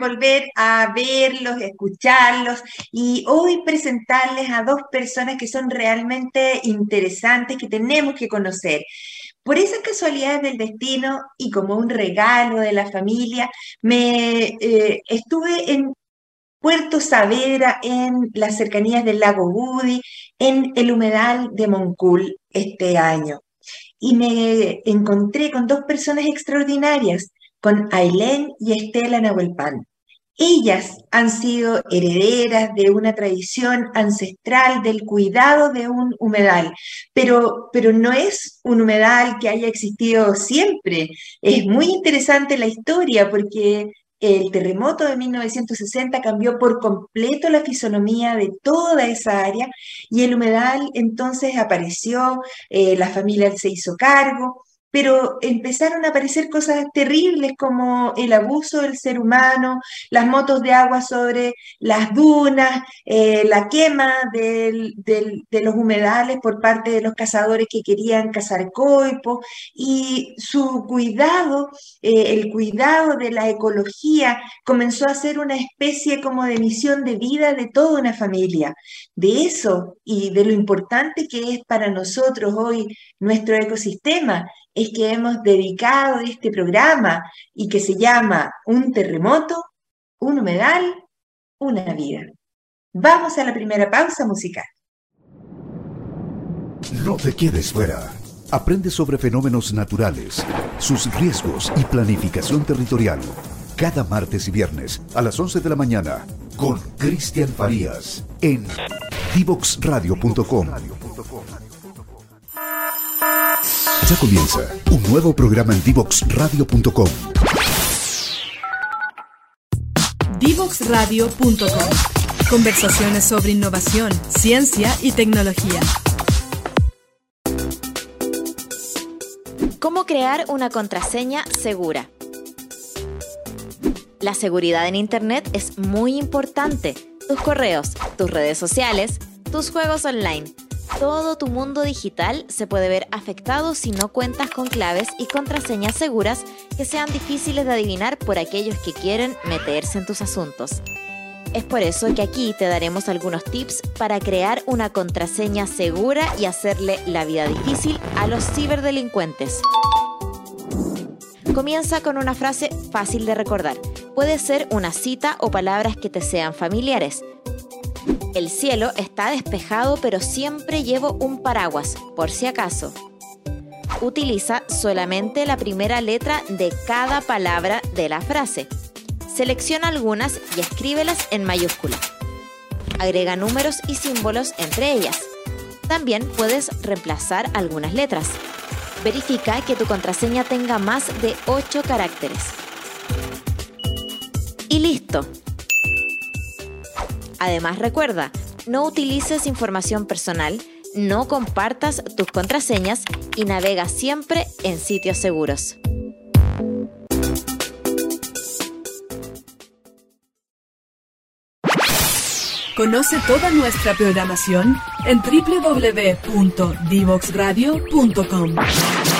volver a verlos, escucharlos y hoy presentarles a dos personas que son realmente interesantes, que tenemos que conocer. Por esas casualidades del destino y como un regalo de la familia, me eh, estuve en Puerto Saavedra, en las cercanías del lago Budi, en el humedal de Moncul este año y me encontré con dos personas extraordinarias, con Ailén y Estela Nahuelpan. Ellas han sido herederas de una tradición ancestral del cuidado de un humedal, pero, pero no es un humedal que haya existido siempre. Es muy interesante la historia porque el terremoto de 1960 cambió por completo la fisonomía de toda esa área y el humedal entonces apareció, eh, la familia se hizo cargo, pero empezaron a aparecer cosas terribles como el abuso del ser humano, las motos de agua sobre las dunas, eh, la quema de los humedales por parte de los cazadores que querían cazar coipo y su cuidado, eh, el cuidado de la ecología comenzó a ser una especie como de misión de vida de toda una familia. De eso y de lo importante que es para nosotros hoy nuestro ecosistema, es que hemos dedicado este programa y que se llama Un terremoto, un humedal, una vida. Vamos a la primera pausa musical. No te quedes fuera. Aprende sobre fenómenos naturales, sus riesgos y planificación territorial. Cada martes y viernes a las 11 de la mañana con Cristian Farías en divoxradio.com. Ya comienza un nuevo programa en divoxradio.com. Divoxradio.com. Conversaciones sobre innovación, ciencia y tecnología. ¿Cómo crear una contraseña segura? La seguridad en Internet es muy importante. Tus correos, tus redes sociales, tus juegos online todo tu mundo digital se puede ver afectado si no cuentas con claves y contraseñas seguras que sean difíciles de adivinar por aquellos que quieren meterse en tus asuntos. Es por eso que aquí te daremos algunos tips para crear una contraseña segura y hacerle la vida difícil a los ciberdelincuentes. Comienza con una frase fácil de recordar. Puede ser una cita o palabras que te sean familiares. El cielo está despejado pero siempre llevo un paraguas, por si acaso. Utiliza solamente la primera letra de cada palabra de la frase. Selecciona algunas y escríbelas en mayúscula. Agrega números y símbolos entre ellas. También puedes reemplazar algunas letras. Verifica que tu contraseña tenga más de 8 caracteres. Y listo, Además recuerda, no utilices información personal, no compartas tus contraseñas y navega siempre en sitios seguros. Conoce toda nuestra programación en www.divoxradio.com.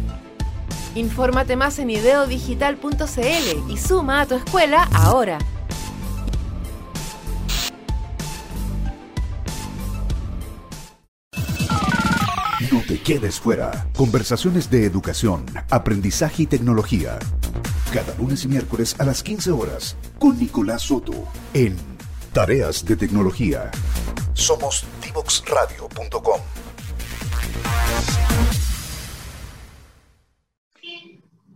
Infórmate más en ideodigital.cl y suma a tu escuela ahora. No te quedes fuera. Conversaciones de educación, aprendizaje y tecnología. Cada lunes y miércoles a las 15 horas con Nicolás Soto en Tareas de Tecnología. Somos divoxradio.com.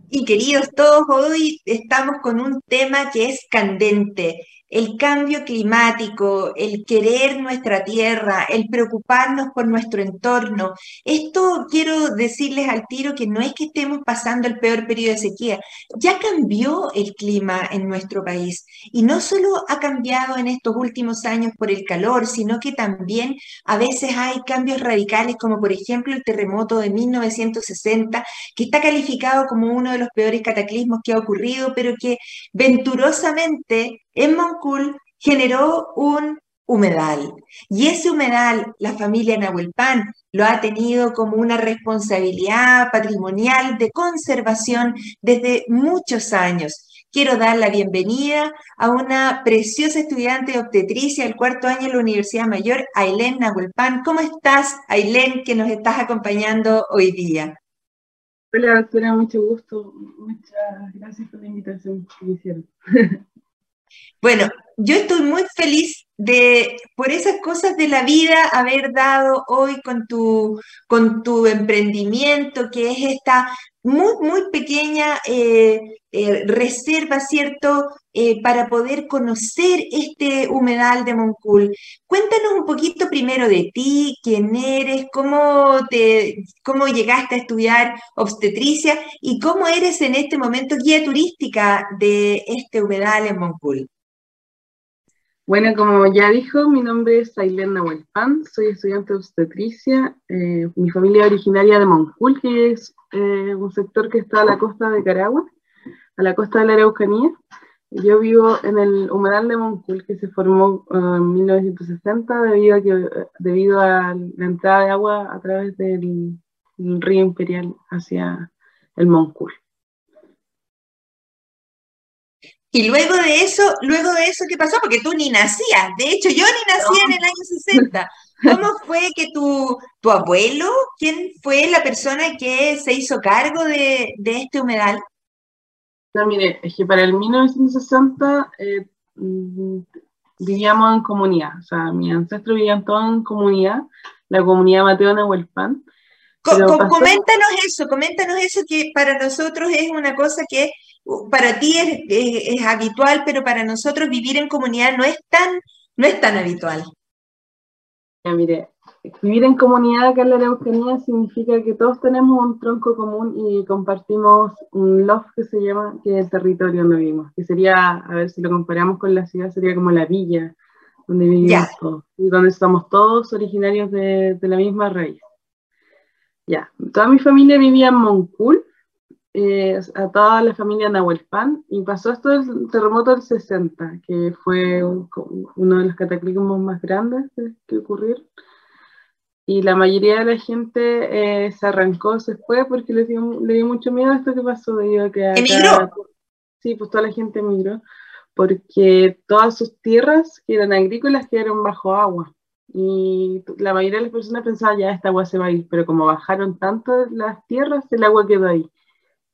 Y queridos todos, hoy estamos con un tema que es candente. El cambio climático, el querer nuestra tierra, el preocuparnos por nuestro entorno. Esto quiero decirles al tiro que no es que estemos pasando el peor periodo de sequía, ya cambió el clima en nuestro país y no solo ha cambiado en estos últimos años por el calor, sino que también a veces hay cambios radicales como por ejemplo el terremoto de 1960, que está calificado como uno de los peores cataclismos que ha ocurrido, pero que venturosamente en Moncul generó un humedal. Y ese humedal, la familia Nahuelpan lo ha tenido como una responsabilidad patrimonial de conservación desde muchos años. Quiero dar la bienvenida a una preciosa estudiante de obstetricia del cuarto año de la Universidad Mayor, Ailén Nahuelpan. ¿Cómo estás, Ailén, que nos estás acompañando hoy día? Hola, doctora, mucho gusto. Muchas gracias por la invitación que hicieron. Bueno, yo estoy muy feliz de, por esas cosas de la vida, haber dado hoy con tu, con tu emprendimiento, que es esta muy, muy pequeña eh, eh, reserva, ¿cierto?, eh, para poder conocer este humedal de Moncul. Cuéntanos un poquito primero de ti, quién eres, cómo, te, cómo llegaste a estudiar obstetricia y cómo eres en este momento guía turística de este humedal en Moncul. Bueno, como ya dijo, mi nombre es Ailén Nahuelpan, soy estudiante de obstetricia. Eh, mi familia es originaria de Moncul, que es eh, un sector que está a la costa de Caragua, a la costa de la Araucanía. Yo vivo en el humedal de Moncul, que se formó eh, en 1960 debido a, que, debido a la entrada de agua a través del río Imperial hacia el Moncul. Y luego de eso, luego de eso, ¿qué pasó? Porque tú ni nacías. De hecho, yo ni nací en el año 60. ¿Cómo fue que tu, tu abuelo, quién fue la persona que se hizo cargo de, este humedal? No, mire, es que para el 1960 eh, mm, vivíamos en comunidad. O sea, mis ancestros vivían todos en comunidad, la comunidad Mateo Nahuelpan. coméntanos eso, coméntanos eso que para nosotros es una cosa que para ti es, habitual, pero para nosotros vivir en comunidad no es tan, no es tan habitual. mire, vivir en comunidad acá en la Araucanía significa que todos tenemos un tronco común y compartimos un loft que se llama, que es el territorio donde vivimos, que sería, a ver si lo comparamos con la ciudad, sería como la villa donde vivimos todos, y donde estamos todos originarios de, de la misma raíz. Ya, toda mi familia vivía en Moncul, eh, a toda la familia Nahuelpan y pasó esto del terremoto del 60, que fue uno de los cataclismos más grandes que ocurrieron. Y la mayoría de la gente eh, se arrancó, se fue porque le dio, le dio mucho miedo a esto que pasó. Debido que ¿Emigró? Sí, pues toda la gente emigró, porque todas sus tierras, que eran agrícolas, quedaron bajo agua. Y la mayoría de las personas pensaban, ya esta agua se va a ir, pero como bajaron tanto las tierras, el agua quedó ahí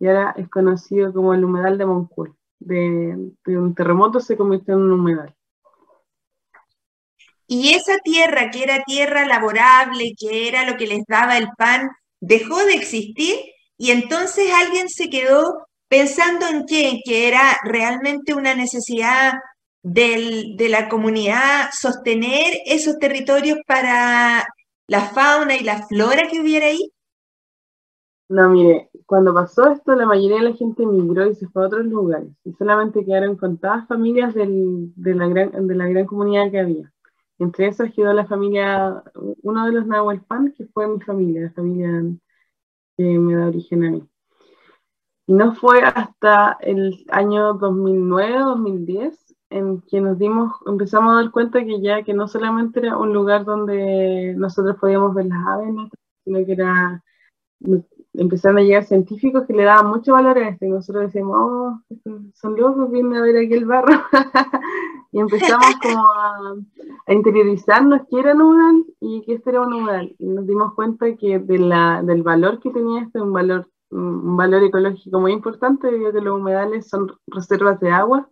y ahora es conocido como el humedal de Moncul. De, un terremoto se convirtió en un humedal. Y esa tierra, que era tierra laborable, que era lo que les daba el pan, dejó de existir y entonces alguien se quedó pensando en qué, que era realmente una necesidad de la comunidad sostener esos territorios para la fauna y la flora que hubiera ahí. No, mire, cuando pasó esto, la mayoría de la gente emigró y se fue a otros lugares, y solamente quedaron contadas familias de, la gran, de la gran comunidad que había. Entre esas quedó la familia, uno de los Nahuelpan, que fue mi familia, la familia que me da origen a mí. Y no fue hasta el año 2009-2010 en que nos dimos, empezamos a dar cuenta que ya que no solamente era un lugar donde nosotros podíamos ver las aves, sino que era empezaron a llegar científicos que le daban mucho valor a esto y nosotros decíamos, oh, son locos, vienen a ver aquí el barro. y empezamos como a, interiorizarnos que era un y que este era un humedal. Y nos dimos cuenta que de la, del valor que tenía este, un valor, un valor ecológico muy importante, debido a que los humedales son reservas de agua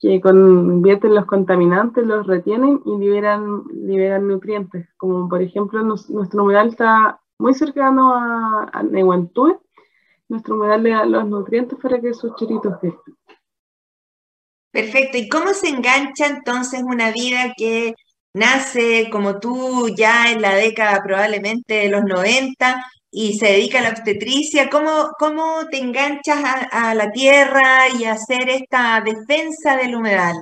que convierten los contaminantes, los retienen y liberan, liberan nutrientes. Como por ejemplo, nuestro humedal está muy cercano a, a nuestro humedal le da los nutrientes para que sus chiritos crezcan. Perfecto. ¿Y cómo se engancha entonces una vida que nace como tú ya en la década probablemente de los 90 y se dedica a la obstetricia? ¿Cómo, cómo te enganchas a, a la tierra y a hacer esta defensa del humedal?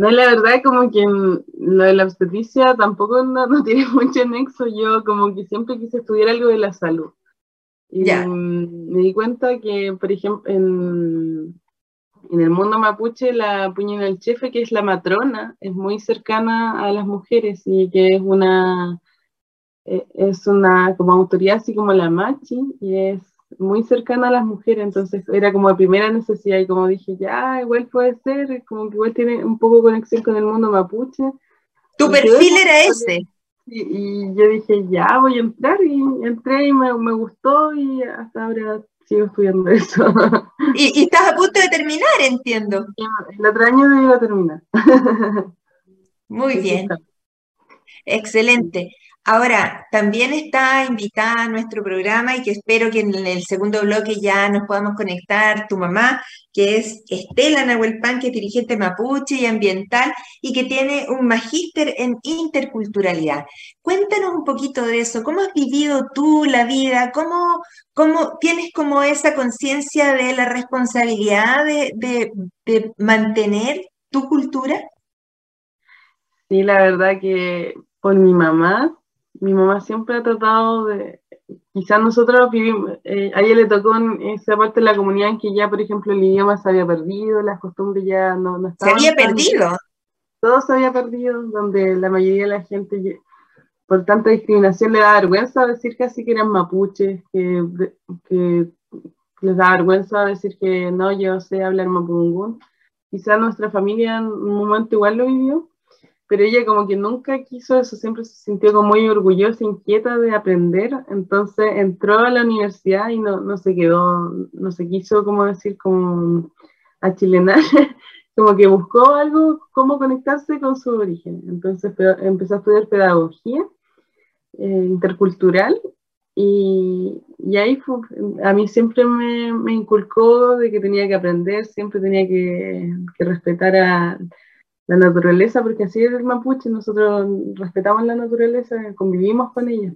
No, la verdad, como que lo de la obstetricia tampoco no, no, tiene mucho nexo. Yo como que siempre quise estudiar algo de la salud. Y me di cuenta que, por ejemplo, en, en el mundo mapuche, la puñina del chefe, que es la matrona, es muy cercana a las mujeres y que es una, eh, es una como autoridad así como la machi y es muy cercana a las mujeres, entonces era como de primera necesidad y como dije, ya, igual puede ser, como que igual tiene un poco conexión con el mundo mapuche. Tu Y perfil era ese. Y, y yo dije, ya, voy a entrar y entré y me, me gustó y hasta ahora sigo estudiando eso. Y, y estás a punto de terminar, entiendo. El otro año iba a terminar. Muy bien, excelente. Ahora, también está invitada a nuestro programa y que espero que en el segundo bloque ya nos podamos conectar tu mamá, que es Estela Nahuelpan, que es dirigente mapuche y ambiental y que tiene un magíster en interculturalidad. Cuéntanos un poquito de eso. ¿Cómo has vivido tú la vida? ¿Cómo, cómo tienes como esa conciencia de la responsabilidad de, de- mantener tu cultura? Sí, la verdad que por mi mamá, mi mamá siempre ha tratado de, quizás nosotros vivimos, eh, a ella le tocó en esa parte de la comunidad en que ya, por ejemplo, el idioma se había perdido, las costumbres ya no, no Se estaban había tan- perdido. todo se había perdido, donde la mayoría de la gente, por tanta discriminación, le da vergüenza decir casi que eran mapuches, que, que les da vergüenza decir que no, yo sé hablar mapudungún. Quizá nuestra familia en un momento igual lo vivió, pero ella como que nunca quiso eso, siempre se sintió como muy orgullosa, inquieta de aprender, entonces entró a la universidad y no, no se quedó, no se quiso, como decir, como a chilenar, como que buscó algo, cómo conectarse con su origen. Entonces pe- empezó a estudiar pedagogía eh, intercultural y, y ahí a mí siempre me, me inculcó de que tenía que aprender, siempre tenía que, que respetar a la naturaleza, porque así es el mapuche, nosotros respetamos la naturaleza, convivimos con ella.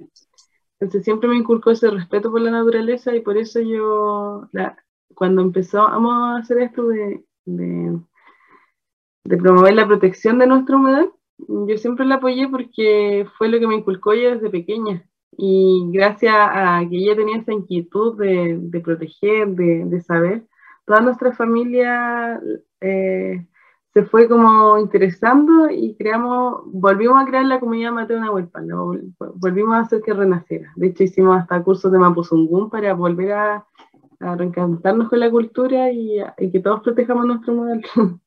Entonces siempre me inculcó ese respeto por la naturaleza y por eso yo, la- cuando empezamos a hacer esto de, de, promover la protección de nuestra humedal, yo siempre la apoyé porque fue lo que me inculcó ella desde pequeña. Y gracias a que ella tenía esa inquietud de, de proteger, de, de saber, toda nuestra familia eh, se fue como interesando y creamos, volvimos a crear la comunidad Mateo Nahuelpan, ¿no? Vol- volvimos a hacer que renaciera. De hecho, hicimos hasta cursos de Mapuzungún para volver a, a reencantarnos con la cultura y que todos protejamos nuestro modelo.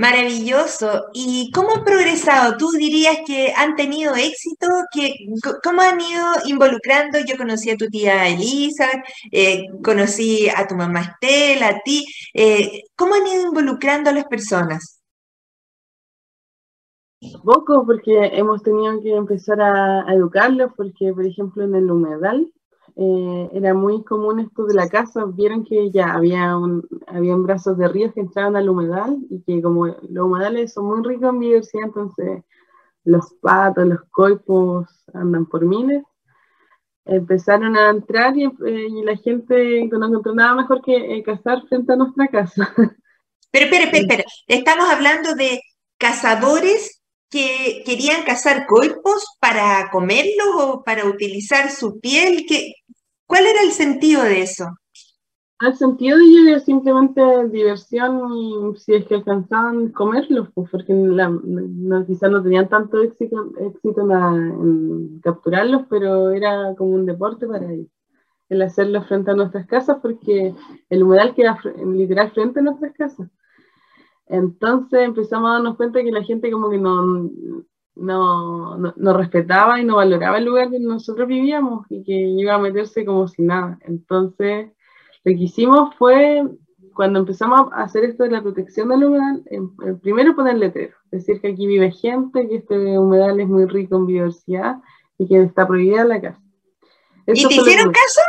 Maravilloso. ¿Y cómo han progresado? ¿Tú dirías que han tenido éxito? ¿Que, ¿Cómo han ido involucrando? Yo conocí a tu tía Elisa, eh, conocí a tu mamá Estela, a ti. eh, ¿cómo han ido involucrando a las personas? Poco, porque hemos tenido que empezar a educarlos, porque, por ejemplo, en el humedal eh, era muy común esto de la casa. Vieron que ya había un, habían brazos de ríos que entraban al humedal y que como los humedales son muy ricos en biodiversidad, entonces los patos, los coipos andan por miles. Empezaron a entrar y, eh, y la gente no encontró nada mejor que eh, cazar frente a nuestra casa. Pero, espera, espera, espera. Estamos hablando de cazadores que querían cazar coipos para comerlos o para utilizar su piel. ¿Qué, cuál era el sentido de eso? Al sentido de ello era simplemente diversión si es que alcanzaban comerlos, pues porque no, quizás no tenían tanto éxito, en, capturarlos, pero era como un deporte para ellos, el hacerlo frente a nuestras casas, porque el humedal queda literal frente a nuestras casas. Entonces empezamos a darnos cuenta que la gente como que no, no, no, no respetaba y no valoraba el lugar donde nosotros vivíamos y que iba a meterse como si nada. Entonces lo que hicimos fue, cuando empezamos a hacer esto de la protección del humedal, em- em, primero poner letreros, decir que aquí vive gente, que este humedal es muy rico en biodiversidad y que está prohibida la casa. ¿Y te hicieron caso?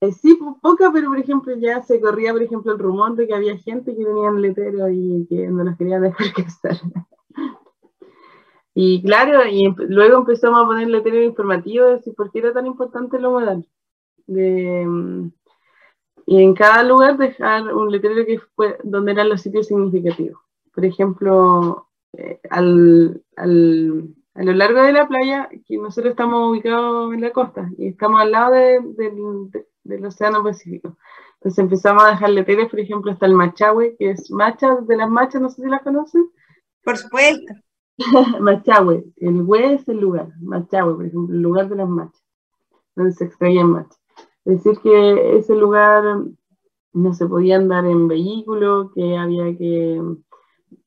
Eh, sí, poca, pero por ejemplo ya se corría, por ejemplo, el rumor de que había gente que tenía letreros y que no los quería dejar estar. y claro, y luego empezamos a poner letreros informativos de por qué era tan importante lo modal. Mm, y en cada lugar dejar un letrero que fue donde eran los sitios significativos. Por ejemplo, eh, al, al, a lo largo de la playa, que nosotros estamos ubicados en la costa y estamos al lado de, del Océano Pacífico. Entonces empezamos a dejar letreros, por ejemplo, hasta el Machahue, que es Macha de las Machas, no sé si las conocen. Por supuesto. Machahue, el hue es el lugar, Machahue, por ejemplo, el lugar de las Machas, donde se extraían machas. Es decir, que ese lugar no se podía andar en vehículo, que había que...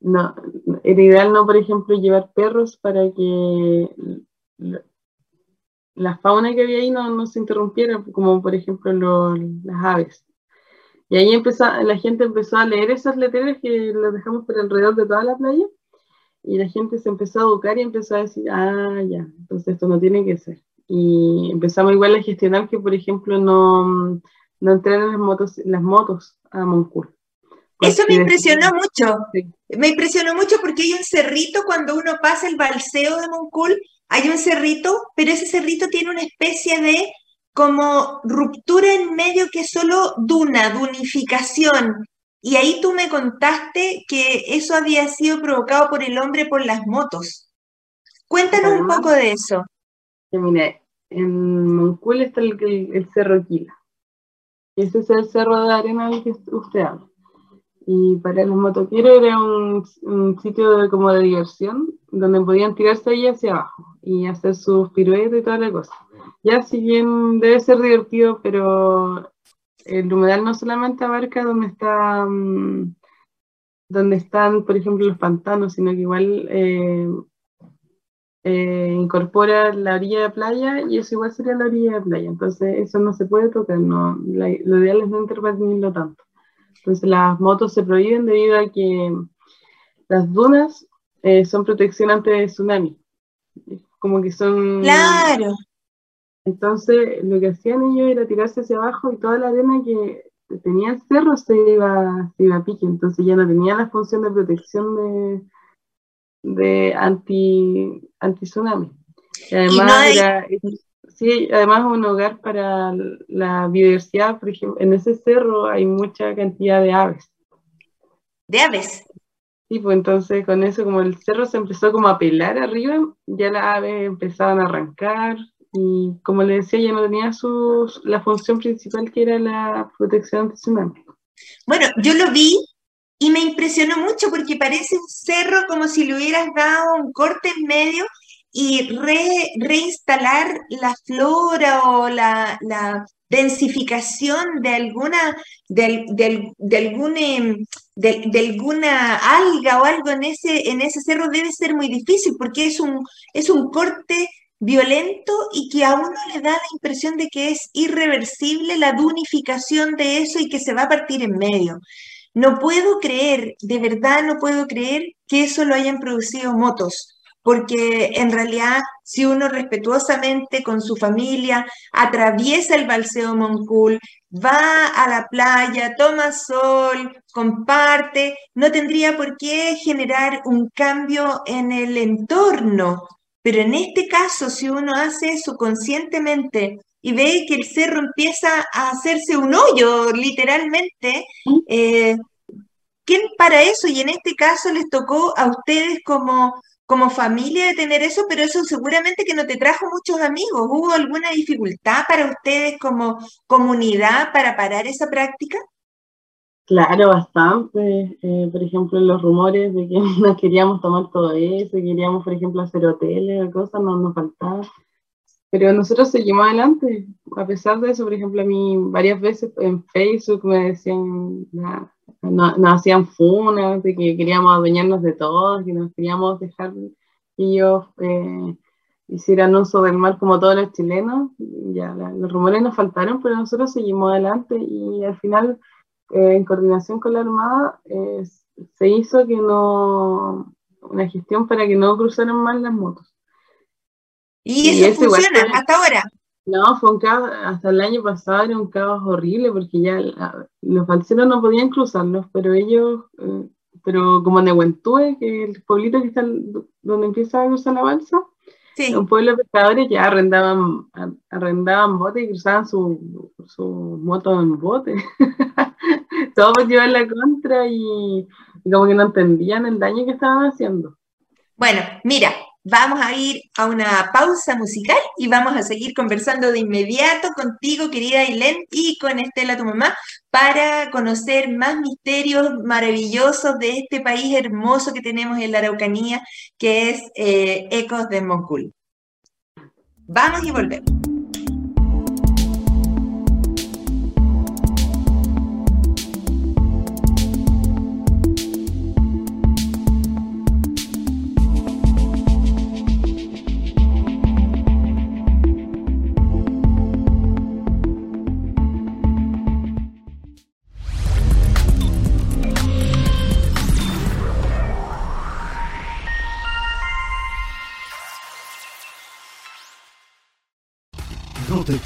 No, era ideal no, por ejemplo, llevar perros para que la fauna que había ahí no, no se interrumpiera, como por ejemplo las aves. Y ahí empezó, la gente empezó a leer esas letreras que las dejamos por alrededor de toda la playa, y la gente se empezó a educar y empezó a decir, ah, ya, entonces esto no tiene que ser. Y empezamos igual a gestionar que, por ejemplo, no, no entraran las motos, las motos a Moncur. Eso me impresionó mucho. Me impresionó mucho porque hay un cerrito cuando uno pasa el balseo de Moncul hay un cerrito, pero ese cerrito tiene una especie de como ruptura en medio que es solo duna, dunificación. Y ahí tú me contaste que eso había sido provocado por el hombre por las motos. Cuéntanos un poco de eso. Mire, en Moncul está el, cerro Quila. Ese es el cerro de arena del que usted habla. Y para los motoqueros era un, sitio como de diversión, donde podían tirarse ahí hacia abajo y hacer sus piruetas y toda la cosa. Ya si bien debe ser divertido, pero el humedal no solamente abarca donde está mm, donde están, por ejemplo, los pantanos, sino que igual eh, eh, incorpora la orilla de playa y eso igual sería la orilla de playa. Entonces eso no se puede tocar, no, lo ideal es no intervenirlo tanto. Entonces las motos se prohíben debido a que las dunas eh, son protección ante tsunami. Como que son... Claro. Entonces lo que hacían ellos era tirarse hacia abajo y toda la arena que tenía el cerro se iba, se iba a pique. Entonces ya no tenía la función de protección de, de anti, anti tsunami. Y además era Sí, además un hogar para la biodiversidad, por ejemplo, en ese cerro hay mucha cantidad de aves. ¿De aves? Sí, pues entonces con eso, como el cerro se empezó como a pelar arriba, ya las aves empezaban a arrancar y como le decía, ya no tenía su, la función principal que era la protección de tsunami. Bueno, yo lo vi y me impresionó mucho porque parece un cerro como si le hubieras dado un corte en medio y reinstalar la flora o la, densificación de alguna, de, em, de, alguna alga o algo en ese, en ese cerro debe ser muy difícil porque es un, es un corte violento y que a uno le da la impresión de que es irreversible la dunificación de eso y que se va a partir en medio. No puedo creer, de verdad no puedo creer que eso lo hayan producido motos porque en realidad si uno respetuosamente con su familia atraviesa el Balseo Moncul, va a la playa, toma sol, comparte, no tendría por qué generar un cambio en el entorno. Pero en este caso, si uno hace eso conscientemente y ve que el cerro empieza a hacerse un hoyo, literalmente, eh, ¿quién para eso? Y en este caso les tocó a ustedes como como familia de tener eso, pero eso seguramente que no te trajo muchos amigos. ¿Hubo alguna dificultad para ustedes como comunidad para parar esa práctica? Claro, bastante. Eh, por ejemplo, los rumores de que no queríamos tomar todo eso, queríamos, por ejemplo, hacer hoteles, cosas, no nos faltaba. Pero nosotros seguimos adelante. A pesar de eso, por ejemplo, a mí varias veces en Facebook me decían, nos no hacían funas, de que queríamos adueñarnos de todo, que nos queríamos dejar que ellos eh, hicieran uso del mar como todos los chilenos. Ya, los rumores nos faltaron, pero nosotros seguimos adelante y al final, eh, en coordinación con la Armada, eh, se hizo que no una gestión para que no cruzaran mal las motos. ¿Y, eso funciona hasta ahora? No, fue un caos, hasta el año pasado era un caos horrible porque ya los balseros no podían cruzarlos, pero ellos, eh, pero como Nehuentúe, que el pueblito que está donde empieza a cruzar la balsa, sí. un pueblo de pescadores ya arrendaban, arrendaban botes y cruzaban su, su moto en bote. Todos llevar la contra y, y como que no entendían el daño que estaban haciendo. Bueno, mira, Vamos a ir a una pausa musical y vamos a seguir conversando de inmediato contigo, querida Ailén, y con Estela, tu mamá, para conocer más misterios maravillosos de este país hermoso que tenemos en la Araucanía, que es eh, Ecos de Moncul. Vamos y volvemos.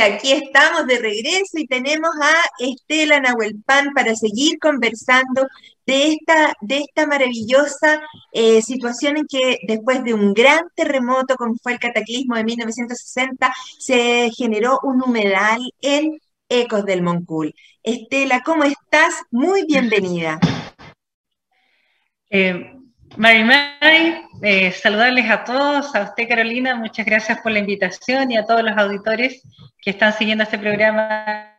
Aquí estamos de regreso y tenemos a Estela Nahuelpan para seguir conversando de esta, de esta maravillosa eh, situación en que después de un gran terremoto como fue el cataclismo de 1960, se generó un humedal en Ecos del Moncul. Estela, ¿cómo estás? Muy bienvenida. Eh, Mary Mary, eh, saludarles a todos, a usted Carolina, muchas gracias por la invitación y a todos los auditores que están siguiendo este programa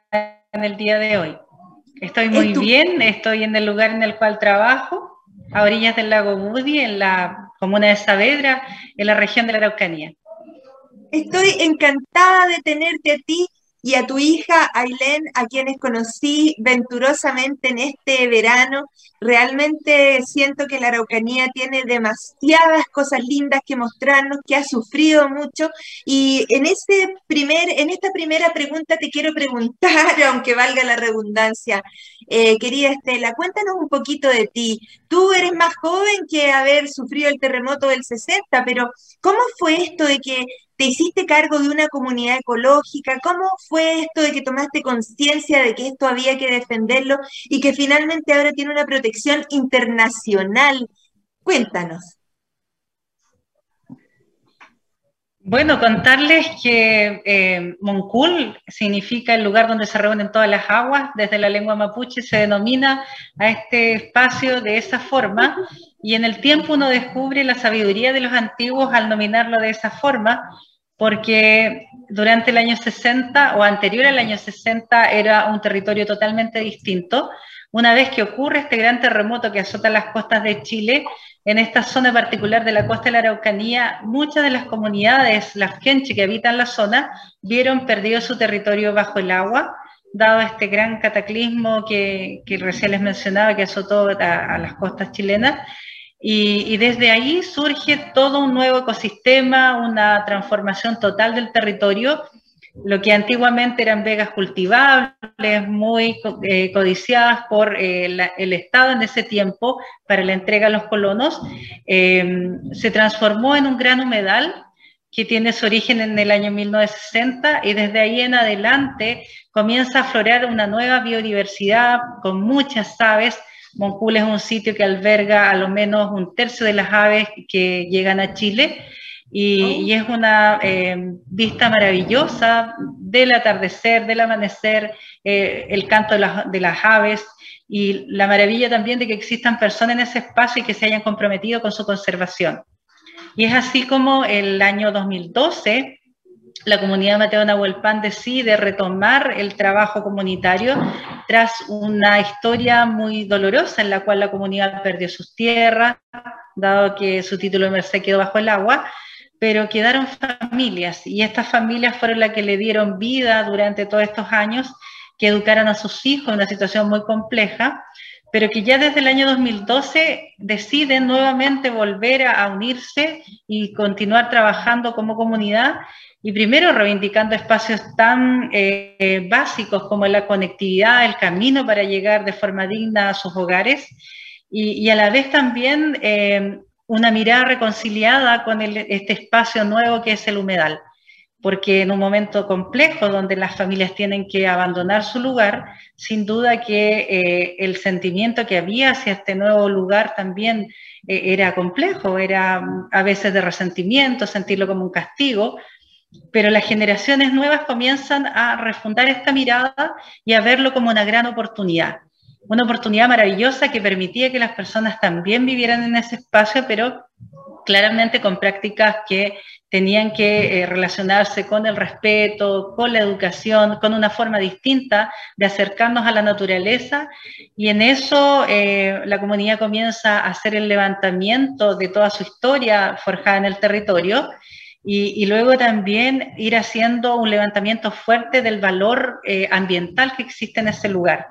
en el día de hoy. Estoy muy bien, estoy en el lugar en el cual trabajo, a orillas del lago Budi, en la comuna de Saavedra, en la región de la Araucanía. Estoy encantada de tenerte a ti y a tu hija Ailén, a quienes conocí venturosamente en este verano. Realmente siento que la Araucanía tiene demasiadas cosas lindas que mostrarnos, que ha sufrido mucho. Y en, ese primer, en esta primera pregunta te quiero preguntar, aunque valga la redundancia, eh, querida Estela, cuéntanos un poquito de ti. Tú eres más joven que haber sufrido el terremoto del 60, pero ¿cómo fue esto de que te hiciste cargo de una comunidad ecológica, ¿cómo fue esto de que tomaste conciencia de que esto había que defenderlo y que finalmente ahora tiene una protección internacional? Cuéntanos. Bueno, contarles que eh, Moncul significa el lugar donde se reúnen todas las aguas, desde la lengua mapuche se denomina a este espacio de esa forma y en el tiempo uno descubre la sabiduría de los antiguos al nominarlo de esa forma, porque durante el año 60 o anterior al año 60 era un territorio totalmente distinto. Una vez que ocurre este gran terremoto que azota las costas de Chile, en esta zona particular de la costa de la Araucanía, muchas de las comunidades, las quenche que habitan la zona, vieron perdido su territorio bajo el agua, dado este gran cataclismo que, recién les mencionaba, que azotó a las costas chilenas, y, desde ahí surge todo un nuevo ecosistema, una transformación total del territorio, lo que antiguamente eran vegas cultivables, muy eh, codiciadas por eh, el Estado en ese tiempo para la entrega a los colonos, eh, se transformó en un gran humedal que tiene su origen en el año 1960 y desde ahí en adelante comienza a aflorar una nueva biodiversidad con muchas aves, Moncul es un sitio que alberga a lo menos un tercio de las aves que llegan a Chile y, es una eh, vista maravillosa del atardecer, del amanecer, eh, el canto de las, de las aves y la maravilla también de que existan personas en ese espacio y que se hayan comprometido con su conservación. Y es así como el año 2012 la comunidad Mateo Nahuelpan decide retomar el trabajo comunitario tras una historia muy dolorosa en la cual la comunidad perdió sus tierras, dado que su título de merced quedó bajo el agua, pero quedaron familias y estas familias fueron las que le dieron vida durante todos estos años, que educaron a sus hijos en una situación muy compleja, pero que ya desde el año 2012 deciden nuevamente volver a, unirse y continuar trabajando como comunidad y primero reivindicando espacios tan eh, básicos como la conectividad, el camino para llegar de forma digna a sus hogares y, a la vez también eh, una mirada reconciliada con este espacio nuevo que es el humedal porque en un momento complejo donde las familias tienen que abandonar su lugar, sin duda que eh, el sentimiento que había hacia este nuevo lugar también eh, era complejo, era mm, a veces de resentimiento, sentirlo como un castigo, pero las generaciones nuevas comienzan a refundar esta mirada y a verlo como una gran oportunidad. Una oportunidad maravillosa que permitía que las personas también vivieran en ese espacio, pero claramente con prácticas que tenían que eh, relacionarse con el respeto, con la educación, con una forma distinta de acercarnos a la naturaleza. Y en eso eh, la comunidad comienza a hacer el levantamiento de toda su historia forjada en el territorio. Y, luego también ir haciendo un levantamiento fuerte del valor eh, ambiental que existe en ese lugar.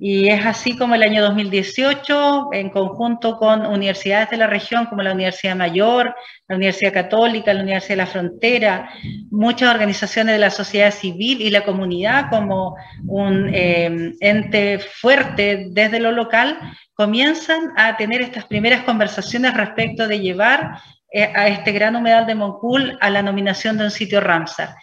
Y es así como el año 2018, en conjunto con universidades de la región como la Universidad Mayor, la Universidad Católica, la Universidad de la Frontera, muchas organizaciones de la sociedad civil y la comunidad como un eh, ente fuerte desde lo local, comienzan a tener estas primeras conversaciones respecto de llevar eh, a este gran humedal de Moncul a la nominación de un sitio Ramsar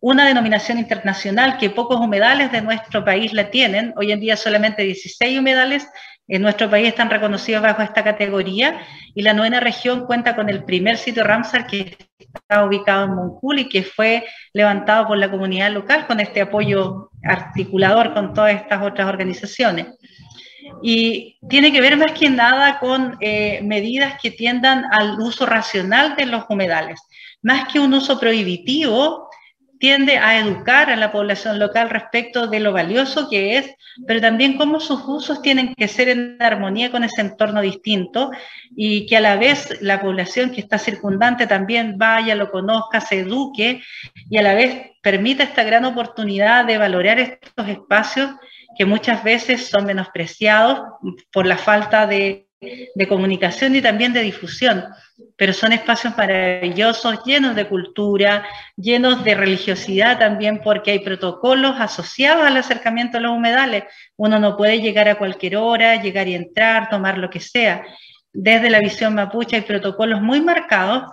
una denominación internacional que pocos humedales de nuestro país la tienen. Hoy en día solamente 16 humedales en nuestro país están reconocidos bajo esta categoría y la novena región cuenta con el primer sitio Ramsar que está ubicado en Moncul y que fue levantado por la comunidad local con este apoyo articulador con todas estas otras organizaciones. Y tiene que ver más que nada con eh, medidas que tiendan al uso racional de los humedales. Más que un uso prohibitivo, tiende a educar a la población local respecto de lo valioso que es, pero también cómo sus usos tienen que ser en armonía con ese entorno distinto y que a la vez la población que está circundante también vaya, lo conozca, se eduque y a la vez permita esta gran oportunidad de valorar estos espacios que muchas veces son menospreciados por la falta de de comunicación y también de difusión, pero son espacios maravillosos, llenos de cultura, llenos de religiosidad también, porque hay protocolos asociados al acercamiento a los humedales. Uno no puede llegar a cualquier hora, llegar y entrar, tomar lo que sea. Desde la visión mapuche hay protocolos muy marcados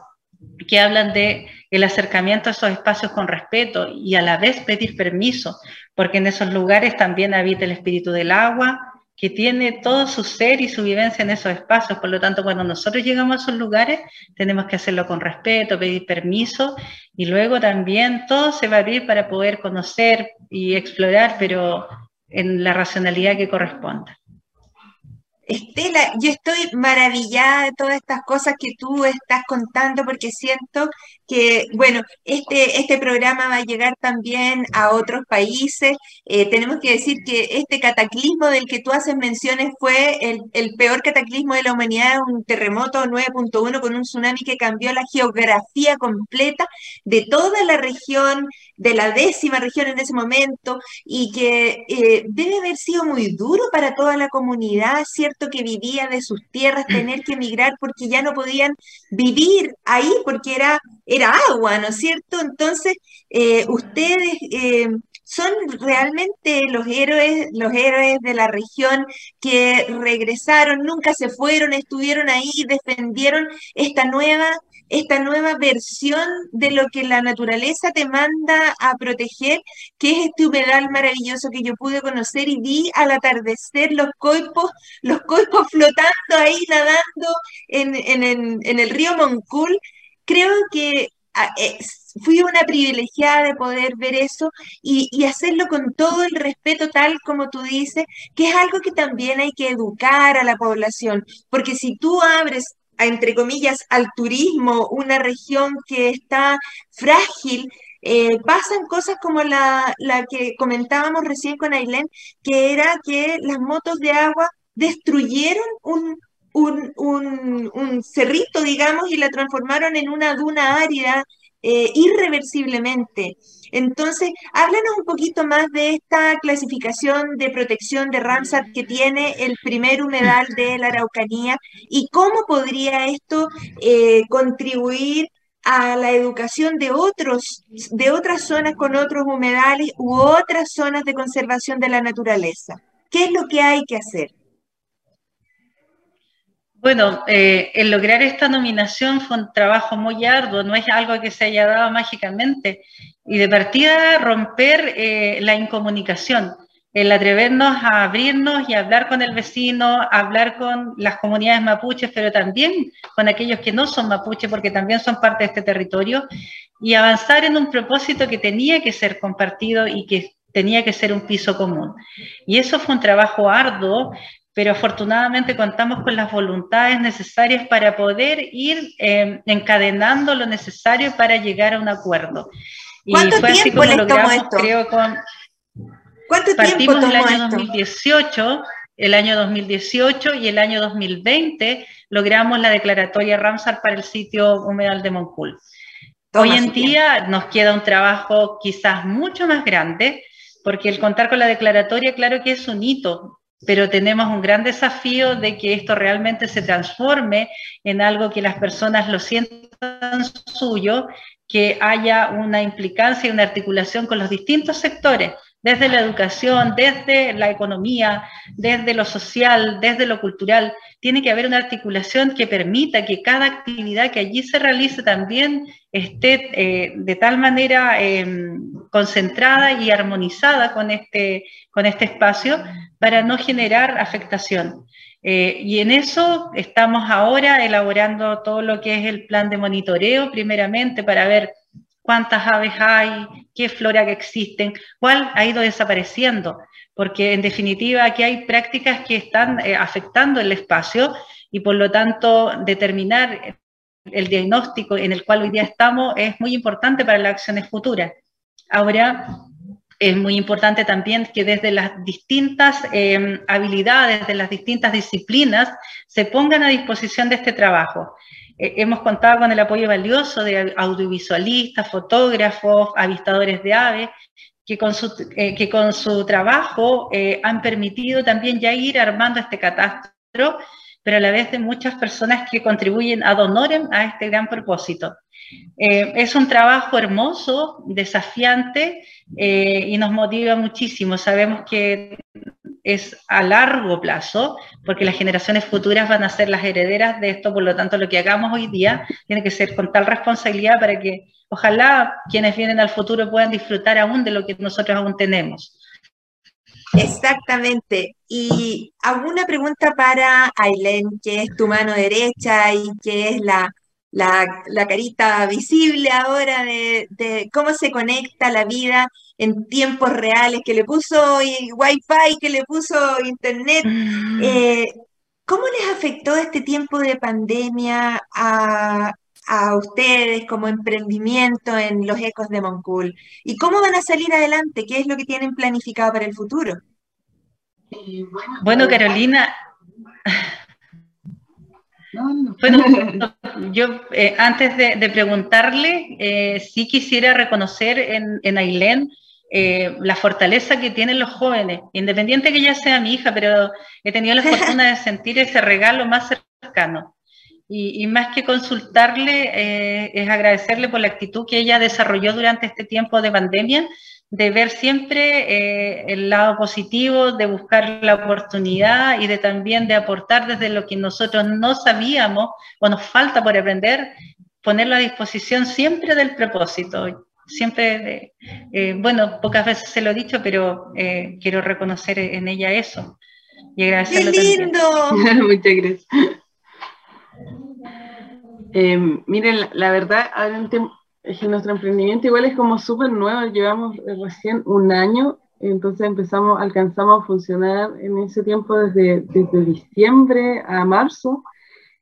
que hablan de el acercamiento a esos espacios con respeto y a la vez pedir permiso, porque en esos lugares también habita el espíritu del agua, que tiene todo su ser y su vivencia en esos espacios. Por lo tanto, cuando nosotros llegamos a esos lugares, tenemos que hacerlo con respeto, pedir permiso y luego también todo se va a abrir para poder conocer y explorar, pero en la racionalidad que corresponda. Estela, yo estoy maravillada de todas estas cosas que tú estás contando porque siento que, bueno, este, este programa va a llegar también a otros países. Eh, tenemos que decir que este cataclismo del que tú haces menciones fue el, el peor cataclismo de la humanidad, un terremoto 9.1 con un tsunami que cambió la geografía completa de toda la región, de la décima región en ese momento, y que eh, debe haber sido muy duro para toda la comunidad, ¿cierto? Que vivía de sus tierras, tener que emigrar porque ya no podían vivir ahí porque era era agua, ¿no es cierto? Entonces, eh, ustedes eh, son realmente los héroes, los héroes de la región que regresaron, nunca se fueron, estuvieron ahí, defendieron esta nueva, esta nueva versión de lo que la naturaleza te manda a proteger, que es este humedal maravilloso que yo pude conocer y vi al atardecer los coipos, los coipos flotando ahí, nadando en, en, el río Moncul creo que ah, eh, fui una privilegiada de poder ver eso y, hacerlo con todo el respeto tal como tú dices, que es algo que también hay que educar a la población, porque si tú abres entre comillas, al turismo, una región que está frágil, eh, pasan cosas como la, que comentábamos recién con Ailén, que era que las motos de agua destruyeron un, un, cerrito, digamos, y la transformaron en una duna árida eh, irreversiblemente. Entonces, háblanos un poquito más de esta clasificación de protección de Ramsar que tiene el primer humedal de la Araucanía y cómo podría esto eh, contribuir a la educación de otros, de otras zonas con otros humedales u otras zonas de conservación de la naturaleza. ¿Qué es lo que hay que hacer? Bueno, eh, el lograr esta nominación fue un trabajo muy arduo, no es algo que se haya dado mágicamente. Y de partida romper eh, la incomunicación, el atrevernos a abrirnos y hablar con el vecino, hablar con las comunidades mapuches, pero también con aquellos que no son mapuches, porque también son parte de este territorio, y avanzar en un propósito que tenía que ser compartido y que tenía que ser un piso común. Y eso fue un trabajo arduo, pero afortunadamente contamos con las voluntades necesarias para poder ir eh, encadenando lo necesario para llegar a un acuerdo. Y fue así como logramos, creo, con... ¿Cuánto Partimos tiempo el año 2018, el año 2018 y el año 2020 logramos la declaratoria Ramsar para el sitio humedal de Moncul. Hoy en día nos queda un trabajo quizás mucho más grande, porque el contar con la declaratoria, claro que es un hito, pero tenemos un gran desafío de que esto realmente se transforme en algo que las personas lo sientan suyo, que haya una implicancia y una articulación con los distintos sectores, desde la educación, desde la economía, desde lo social, desde lo cultural. Tiene que haber una articulación que permita que cada actividad que allí se realice también esté eh, de tal manera em, concentrada y armonizada con este, con este espacio para no generar afectación. Eh, y en eso estamos ahora elaborando todo lo que es el plan de monitoreo, primeramente para ver cuántas aves hay, qué flora que existen, cuál ha ido desapareciendo, porque en definitiva aquí hay prácticas que están eh, afectando el espacio y por lo tanto determinar el diagnóstico en el cual hoy día estamos es muy importante para las acciones futuras. Ahora, es muy importante también que desde las distintas em, habilidades, de las distintas disciplinas, se pongan a disposición de este trabajo. Eh, hemos contado con el apoyo valioso de audiovisualistas, fotógrafos, avistadores de aves, que con su, eh, que con su trabajo eh, han permitido también ya ir armando este catastro, pero a la vez de muchas personas que contribuyen ad honorem a este gran propósito. Eh, es un trabajo hermoso, desafiante eh, y nos motiva muchísimo. Sabemos que es a largo plazo, porque las generaciones futuras van a ser las herederas de esto, por lo tanto lo que hagamos hoy día tiene que ser con tal responsabilidad para que ojalá quienes vienen al futuro puedan disfrutar aún de lo que nosotros aún tenemos. Exactamente. Y alguna pregunta para Aileen, que es tu mano derecha y que es la la, carita visible ahora de, cómo se conecta la vida en tiempos reales, que le puso wifi, que le puso internet. Mm. Eh, ¿Cómo les afectó este tiempo de pandemia a, ustedes como emprendimiento en los ecos de Moncul? ¿Y cómo van a salir adelante? ¿Qué es lo que tienen planificado para el futuro? Eh, bueno, Carolina, bueno, yo eh, antes de, preguntarle, eh, sí quisiera reconocer en, en Ailén eh, la fortaleza que tienen los jóvenes, independiente que ella sea mi hija, pero he tenido la fortuna de sentir ese regalo más cercano. Y, y más que consultarle, es agradecerle por la actitud que ella desarrolló durante este tiempo de pandemia, de ver siempre eh, el lado positivo, de buscar la oportunidad y de también de aportar desde lo que nosotros no sabíamos o nos falta por aprender, ponerlo a disposición siempre del propósito. Siempre, eh, bueno, pocas veces se lo he dicho, pero eh, quiero reconocer en ella eso y agradecerlo ¡Qué lindo! Muchas gracias. Miren, la, verdad, es que nuestro emprendimiento igual es como súper nuevo, llevamos recién un año, entonces empezamos, alcanzamos a funcionar en ese tiempo desde, diciembre a marzo,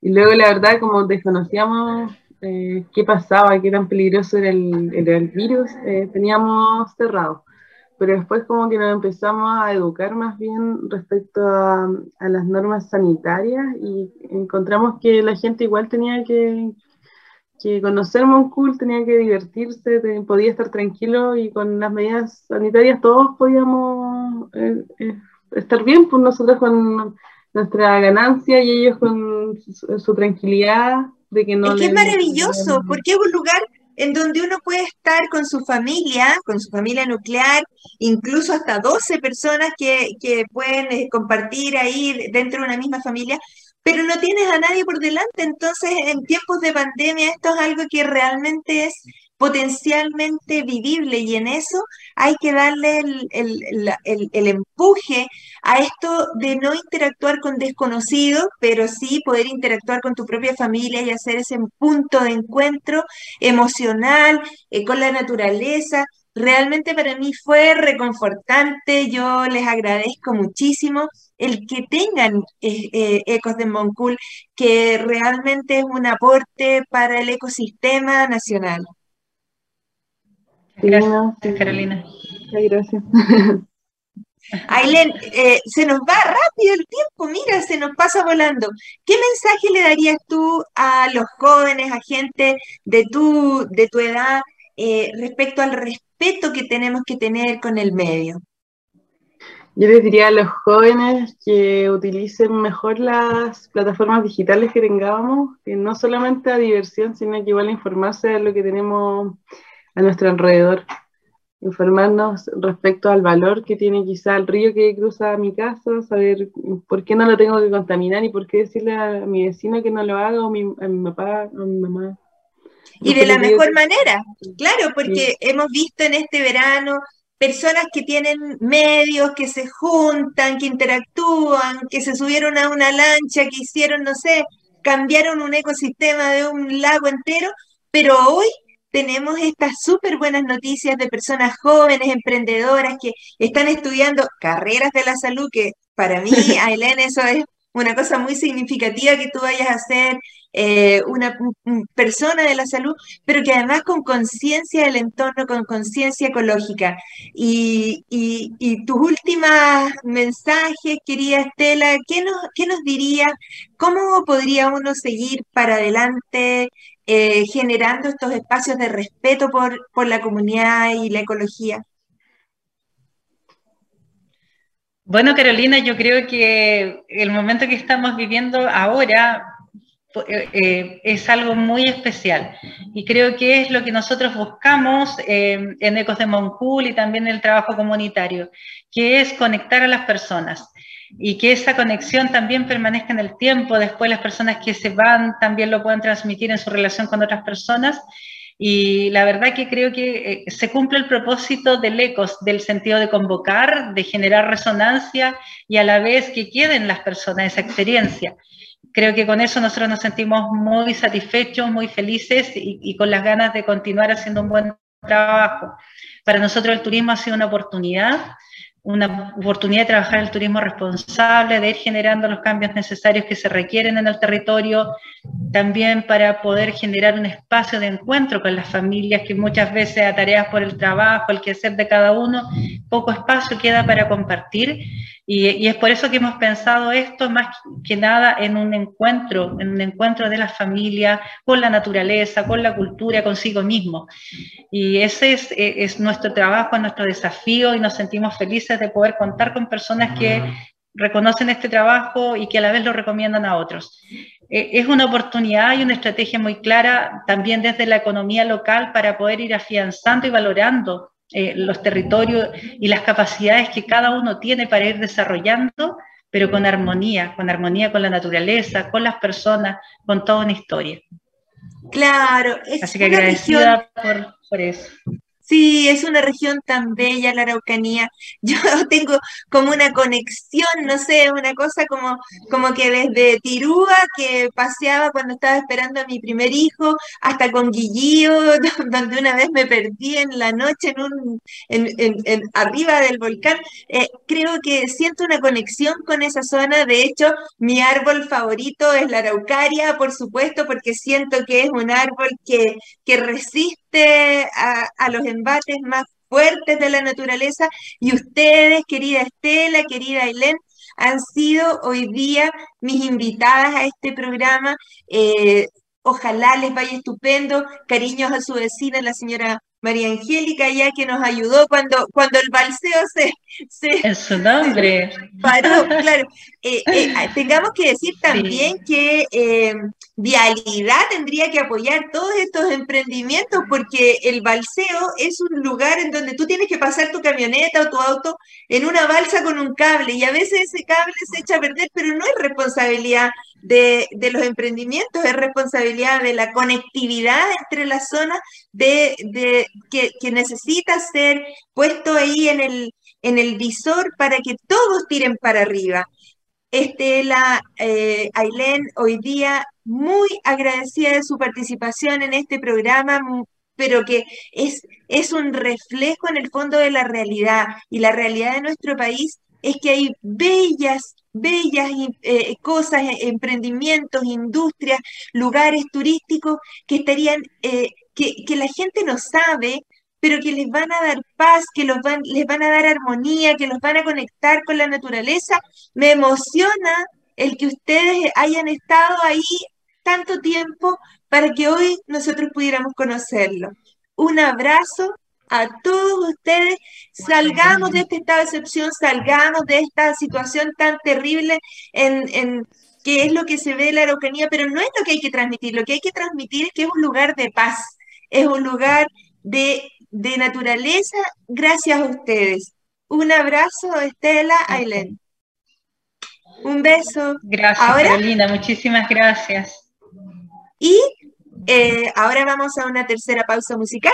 y luego la verdad como desconocíamos eh, qué pasaba, qué tan peligroso era el, el virus, eh, teníamos cerrado. Pero después como que nos empezamos a educar más bien respecto a, a las normas sanitarias y encontramos que la gente igual tenía que, que conocer Moncul tenía que divertirse, podía estar tranquilo y con las medidas sanitarias todos podíamos eh, eh, estar bien, pues nosotros con nuestra ganancia y ellos con su, tranquilidad de que no... Es que es maravilloso, porque es un lugar en donde uno puede estar con su familia, con su familia nuclear, incluso hasta 12 personas que, que pueden eh, compartir ahí dentro de una misma familia, pero no tienes a nadie por delante. Entonces, en tiempos de pandemia, esto es algo que realmente es potencialmente vivible y en eso hay que darle el, empuje a esto de no interactuar con desconocidos, pero sí poder interactuar con tu propia familia y hacer ese punto de encuentro emocional eh, con la naturaleza. Realmente para mí fue reconfortante, yo les agradezco muchísimo el que tengan eh, eh, ecos de Moncul, que realmente es un aporte para el ecosistema nacional. Gracias, Carolina. gracias. Ailén, eh, se nos va rápido el tiempo, mira, se nos pasa volando. ¿Qué mensaje le darías tú a los jóvenes, a gente de tu, de tu edad, eh, respecto al respeto que tenemos que tener con el medio? Yo les diría a los jóvenes que utilicen mejor las plataformas digitales que tengamos, que no solamente a diversión, sino que igual a informarse de lo que tenemos a nuestro alrededor, informarnos respecto al valor que tiene quizá el río que cruza mi casa, saber por qué no lo tengo que contaminar y por qué decirle a mi vecino que no lo haga o a mi papá o a mi mamá. Y de la mejor manera, claro, porque hemos visto en este verano personas que tienen medios, que se juntan, que interactúan, que se subieron a una lancha, que hicieron, no sé, cambiaron un ecosistema de un lago entero, pero hoy tenemos estas súper buenas noticias de personas jóvenes, emprendedoras que están estudiando carreras de la salud, que para mí, Ailén, eso es una cosa muy significativa que tú vayas a ser eh, una persona de la salud, pero que además con conciencia del entorno, con conciencia ecológica. Y, tus últimos mensajes, querida Estela, ¿qué nos, qué nos dirías? ¿Cómo podría uno seguir para adelante eh, generando estos espacios de respeto por, por la comunidad y la ecología? Bueno, Carolina, yo creo que el momento que estamos viviendo ahora eh, eh, es algo muy especial y creo que es lo que nosotros buscamos en Ecos de Moncul y también en el trabajo comunitario, que es conectar a las personas y que esa conexión también permanezca en el tiempo, después las personas que se van también lo puedan transmitir en su relación con otras personas. Y la verdad que creo que eh, se cumple el propósito del ECOS, del sentido de convocar, de generar resonancia y a la vez que queden las personas esa experiencia. Creo que con eso nosotros nos sentimos muy satisfechos, muy felices y, y con las ganas de continuar haciendo un buen trabajo. Para nosotros el turismo ha sido una oportunidad una oportunidad de trabajar el turismo responsable, de ir generando los cambios necesarios que se requieren en el territorio, también para poder generar un espacio de encuentro con las familias que muchas veces a tareas por el trabajo, el quehacer de cada uno, poco espacio queda para compartir y, es por eso que hemos pensado esto más que nada en un encuentro, en un encuentro de la familia con la naturaleza, con la cultura, consigo mismo. Y ese es, es nuestro trabajo, nuestro desafío y nos sentimos felices de poder contar con personas que reconocen este trabajo y que a la vez lo recomiendan a otros. E, es una oportunidad y una estrategia muy clara también desde la economía local para poder ir afianzando y valorando eh, los territorios y las capacidades que cada uno tiene para ir desarrollando, pero con armonía, con armonía con la naturaleza, con las personas, con toda una historia. Claro, Así que agradecida por, por eso. Sí, es una región tan bella la Araucanía. Yo tengo como una conexión, no sé, una cosa como, como que desde Tirúa, que paseaba cuando estaba esperando a mi primer hijo, hasta con Guillío, donde una vez me perdí en la noche en un, en, arriba del volcán. Eh, creo que siento una conexión con esa zona. De hecho, mi árbol favorito es la araucaria, por supuesto, porque siento que es un árbol que, que resiste a, los embates más fuertes de la naturaleza y ustedes, querida Estela, querida Ailén, han sido hoy día mis invitadas a este programa. Eh, Ojalá les vaya estupendo. Cariños a su vecina, la señora María Angélica, ya que nos ayudó cuando, cuando el balseo se, en su nombre. paró. Claro, eh, eh, tengamos que decir también que eh, Vialidad tendría que apoyar todos estos emprendimientos porque el balseo es un lugar en donde tú tienes que pasar tu camioneta o tu auto en una balsa con un cable y a veces ese cable se echa a perder, pero no es responsabilidad de, los emprendimientos, es responsabilidad de la conectividad entre las zonas de, que, necesita ser puesto ahí en el, en el visor para que todos tiren para arriba. Estela, eh, Ailén, hoy día muy agradecida de su participación en este programa, pero que es, es un reflejo en el fondo de la realidad. Y la realidad de nuestro país es que hay bellas, bellas eh, cosas, e, emprendimientos, industrias, lugares turísticos que estarían, eh, que, que, la gente no sabe, pero que les van a dar paz, que los van, les van a dar armonía, que los van a conectar con la naturaleza. Me emociona el que ustedes hayan estado ahí tanto tiempo para que hoy nosotros pudiéramos conocerlo. Un abrazo a todos ustedes, salgamos de este estado de excepción, salgamos de esta situación tan terrible en, en que es lo que se ve en la Araucanía, pero no es lo que hay que transmitir, lo que hay que transmitir es que es un lugar de paz, es un lugar de, de naturaleza, gracias a ustedes. Un abrazo, Estela, Ailén. Un beso. Gracias, Carolina, muchísimas gracias. Y eh, ahora vamos a una tercera pausa musical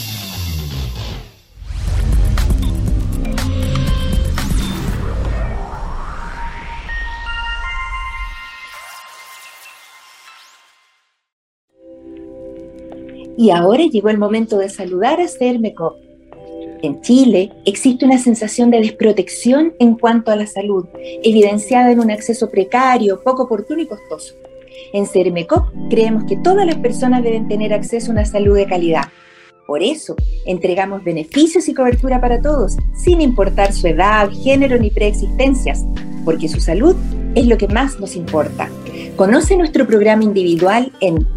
Y ahora llegó el momento de saludar a CERMECOP. En Chile existe una sensación de desprotección en cuanto a la salud, evidenciada en un acceso precario, poco oportuno y costoso. En CERMECOP creemos que todas las personas deben tener acceso a una salud de calidad. Por eso, entregamos beneficios y cobertura para todos, sin importar su edad, género ni preexistencias, porque su salud es lo que más nos importa. Conoce nuestro programa individual en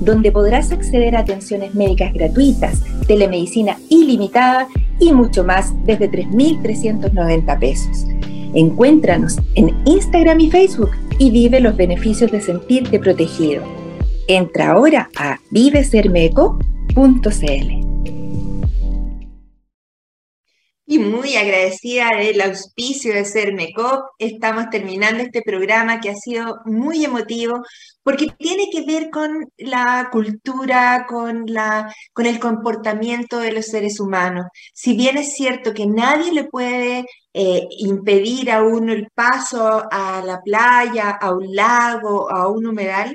donde podrás acceder a atenciones médicas gratuitas, telemedicina ilimitada y mucho más desde 3.390 pesos. Encuéntranos en Instagram y Facebook y vive los beneficios de sentirte protegido. Entra ahora a vivesermeco.cl. Y muy agradecida del auspicio de Sermecop, estamos terminando este programa que ha sido muy emotivo porque tiene que ver con la cultura, con, la, con el comportamiento de los seres humanos. Si bien es cierto que nadie le puede eh, impedir a uno el paso a la playa, a un lago, a un humedal,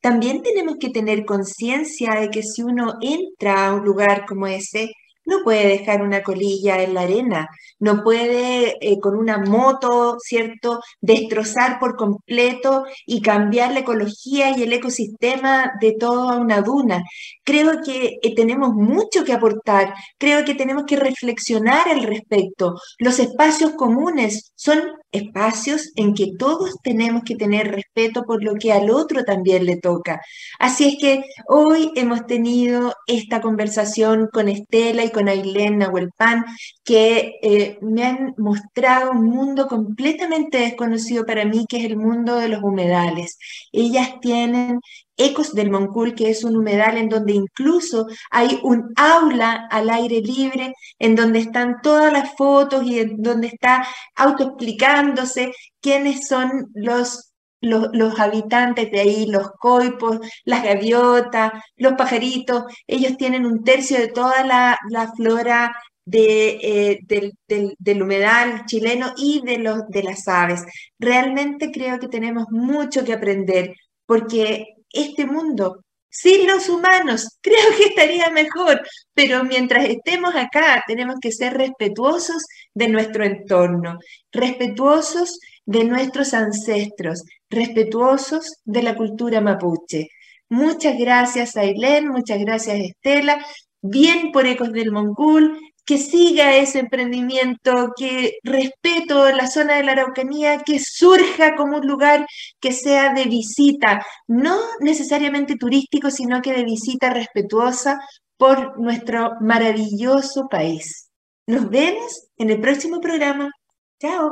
también tenemos que tener conciencia de que si uno entra a un lugar como ese, no puede dejar una colilla en la arena, no puede eh, con una moto, ¿cierto?, destrozar por completo y cambiar la ecología y el ecosistema de toda una duna. Creo que eh, tenemos mucho que aportar, creo que tenemos que reflexionar al respecto. Los espacios comunes son espacios en que todos tenemos que tener respeto por lo que al otro también le toca. Así es que hoy hemos tenido esta conversación con Estela y con Ailén Nahuelpan, que eh, me han mostrado un mundo completamente desconocido para mí, que es el mundo de los humedales. Ellas tienen Ecos del Moncul, que es un humedal en donde incluso hay un aula al aire libre, en donde están todas las fotos y en donde está autoexplicándose quiénes son los los, habitantes de ahí, los coipos, las gaviotas, los pajaritos, ellos tienen un tercio de toda la, flora de, eh, del, del, humedal chileno y de, los, de las aves. Realmente creo que tenemos mucho que aprender porque este mundo sin los humanos creo que estaría mejor, pero mientras estemos acá tenemos que ser respetuosos de nuestro entorno, respetuosos de nuestros ancestros, respetuosos de la cultura mapuche. Muchas gracias, Ailén, muchas gracias, Estela. Bien por Ecos del Mongul, que siga ese emprendimiento, que respeto la zona de la Araucanía, que surja como un lugar que sea de visita, no necesariamente turístico, sino que de visita respetuosa por nuestro maravilloso país. Nos vemos en el próximo programa. Chao.